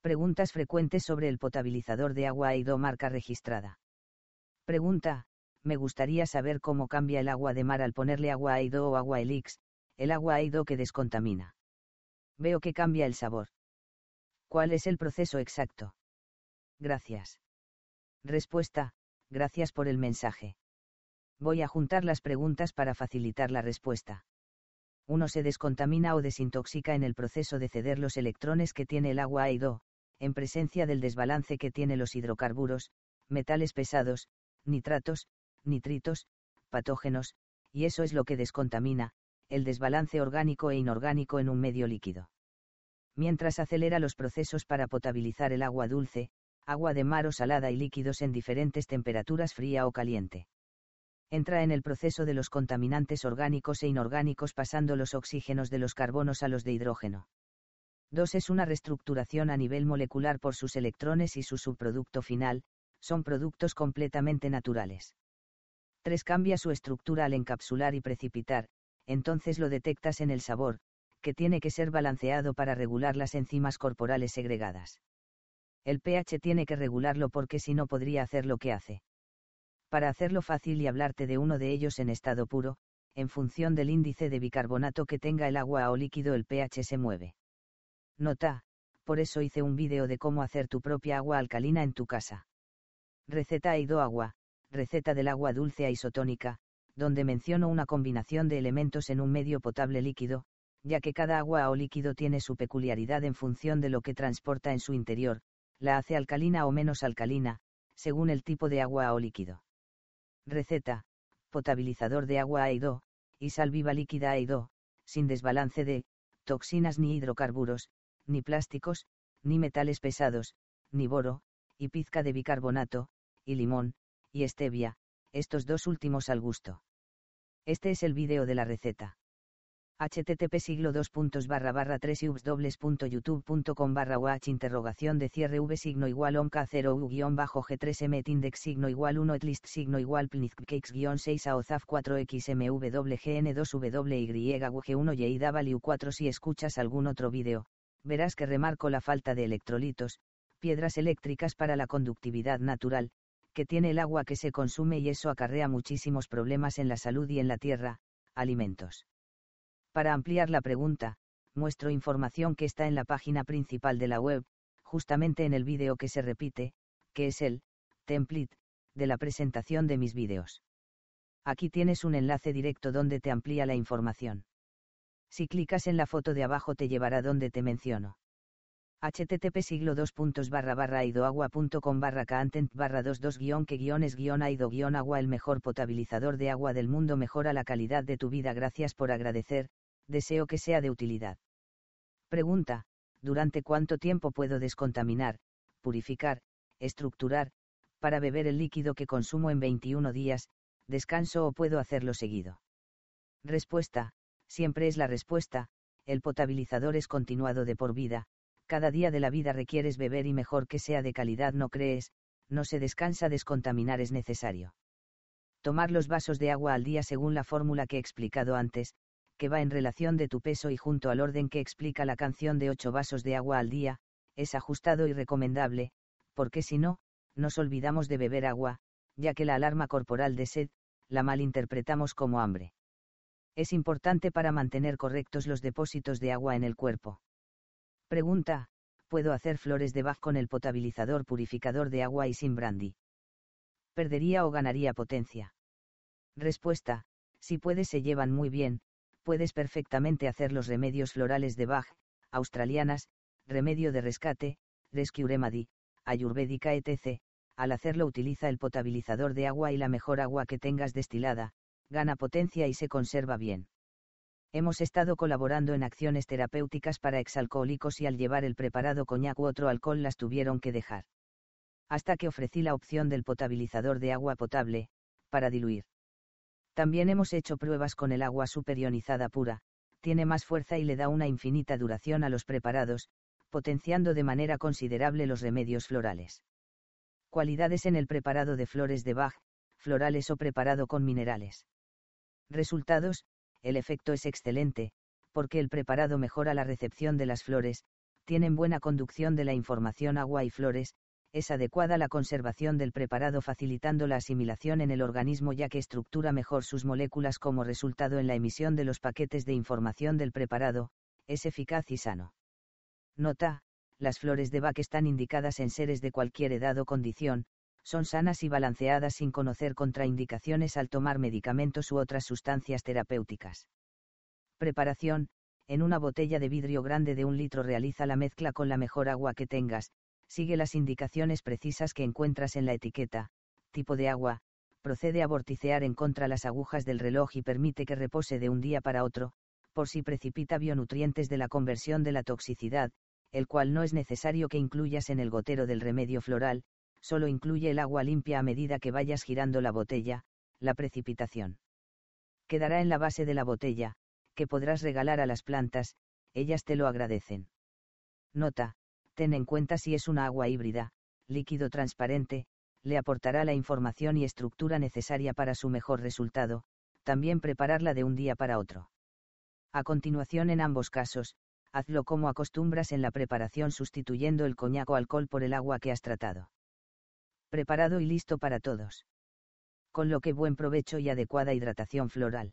Preguntas frecuentes sobre el potabilizador de agua AIDO marca registrada. Pregunta, me gustaría saber cómo cambia el agua de mar al ponerle agua AIDO o agua Elix, el agua AIDO que descontamina. Veo que cambia el sabor. ¿Cuál es el proceso exacto? Gracias. Respuesta, gracias por el mensaje. Voy a juntar las preguntas para facilitar la respuesta. Uno se descontamina o desintoxica en el proceso de ceder los electrones que tiene el agua AIDO, en presencia del desbalance que tiene los hidrocarburos, metales pesados, nitratos, nitritos, patógenos, y eso es lo que descontamina, el desbalance orgánico e inorgánico en un medio líquido. Mientras acelera los procesos para potabilizar el agua dulce, agua de mar o salada y líquidos en diferentes temperaturas fría o caliente. Entra en el proceso de los contaminantes orgánicos e inorgánicos pasando los oxígenos de los carbonos a los de hidrógeno. 2 es una reestructuración a nivel molecular por sus electrones y su subproducto final, son productos completamente naturales. 3 cambia su estructura al encapsular y precipitar, entonces lo detectas en el sabor, que tiene que ser balanceado para regular las enzimas corporales segregadas. El pH tiene que regularlo porque si no podría hacer lo que hace. Para hacerlo fácil y hablarte de uno de ellos en estado puro, en función del índice de bicarbonato que tenga el agua o líquido el pH se mueve. Nota, por eso hice un vídeo de cómo hacer tu propia agua alcalina en tu casa. Receta Aido Agua, receta del agua dulce a isotónica, donde menciono una combinación de elementos en un medio potable líquido, ya que cada agua o líquido tiene su peculiaridad en función de lo que transporta en su interior, la hace alcalina o menos alcalina, según el tipo de agua o líquido. Receta, potabilizador de agua AIDO, y sal viva líquida AIDO, sin desbalance de, toxinas ni hidrocarburos, ni plásticos, ni metales pesados, ni boro, y pizca de bicarbonato, y limón, y stevia, estos dos últimos al gusto. Este es el vídeo de la receta. http siglo 2 barra barra 3 youtube.com barra watch interrogación de cierre v signo igual omk 0 u guion bajo g3 m index signo igual 1 etlist signo igual cakes guion 6 aozaf 4 xmwgn 2 wyg 1 y 4 si escuchas algún otro vídeo, verás que remarco la falta de electrolitos, piedras eléctricas para la conductividad natural, que tiene el agua que se consume y eso acarrea muchísimos problemas en la salud y en la tierra, alimentos. Para ampliar la pregunta, muestro información que está en la página principal de la web, justamente en el vídeo que se repite, que es el template de la presentación de mis vídeos. Aquí tienes un enlace directo donde te amplía la información. Si clicas en la foto de abajo te llevará donde te menciono. http siglo 2 barra barra aidoagua.com barra content barra 22 guion que guiones guion aido guion agua el mejor potabilizador de agua del mundo mejora la calidad de tu vida gracias por agradecer, deseo que sea de utilidad. Pregunta, ¿durante cuánto tiempo puedo descontaminar, purificar, estructurar, para beber el líquido que consumo en 21 días, descanso o puedo hacerlo seguido? Respuesta, siempre es la respuesta, el potabilizador es continuado de por vida, cada día de la vida requieres beber y mejor que sea de calidad no crees, no se descansa descontaminar es necesario. Tomar los vasos de agua al día según la fórmula que he explicado antes, que va en relación de tu peso y junto al orden que explica la canción de 8 vasos de agua al día, es ajustado y recomendable, porque si no, nos olvidamos de beber agua, ya que la alarma corporal de sed, la malinterpretamos como hambre es importante para mantener correctos los depósitos de agua en el cuerpo. Pregunta, ¿puedo hacer flores de Bach con el potabilizador purificador de agua y sin brandy? ¿Perdería o ganaría potencia? Respuesta, si puedes se llevan muy bien, puedes perfectamente hacer los remedios florales de Bach, australianas, remedio de rescate, rescue remedy, etc. Al hacerlo utiliza el potabilizador de agua y la mejor agua que tengas destilada, gana potencia y se conserva bien. Hemos estado colaborando en acciones terapéuticas para exalcohólicos y al llevar el preparado coñac u otro alcohol las tuvieron que dejar. Hasta que ofrecí la opción del potabilizador de agua potable, para diluir. También hemos hecho pruebas con el agua superionizada pura, tiene más fuerza y le da una infinita duración a los preparados, potenciando de manera considerable los remedios florales. Cualidades en el preparado de flores de Bach, florales o preparado con minerales. Resultados, el efecto es excelente, porque el preparado mejora la recepción de las flores, tienen buena conducción de la información agua y flores, es adecuada la conservación del preparado facilitando la asimilación en el organismo ya que estructura mejor sus moléculas como resultado en la emisión de los paquetes de información del preparado, es eficaz y sano. Nota, las flores de Bach están indicadas en seres de cualquier edad o condición, son sanas y balanceadas sin conocer contraindicaciones al tomar medicamentos u otras sustancias terapéuticas. Preparación, en una botella de vidrio grande de un litro realiza la mezcla con la mejor agua que tengas, sigue las indicaciones precisas que encuentras en la etiqueta, tipo de agua, procede a vorticear en contra las agujas del reloj y permite que repose de un día para otro, por si precipita bionutrientes de la conversión de la toxicidad, el cual no es necesario que incluyas en el gotero del remedio floral, solo incluye el agua limpia a medida que vayas girando la botella, la precipitación. Quedará en la base de la botella, que podrás regalar a las plantas, ellas te lo agradecen. Nota, ten en cuenta si es una agua híbrida, líquido transparente, le aportará la información y estructura necesaria para su mejor resultado, también prepararla de un día para otro. A continuación en ambos casos, hazlo como acostumbras en la preparación sustituyendo el coñac o alcohol por el agua que has tratado. Preparado y listo para todos. Con lo que buen provecho y adecuada hidratación floral.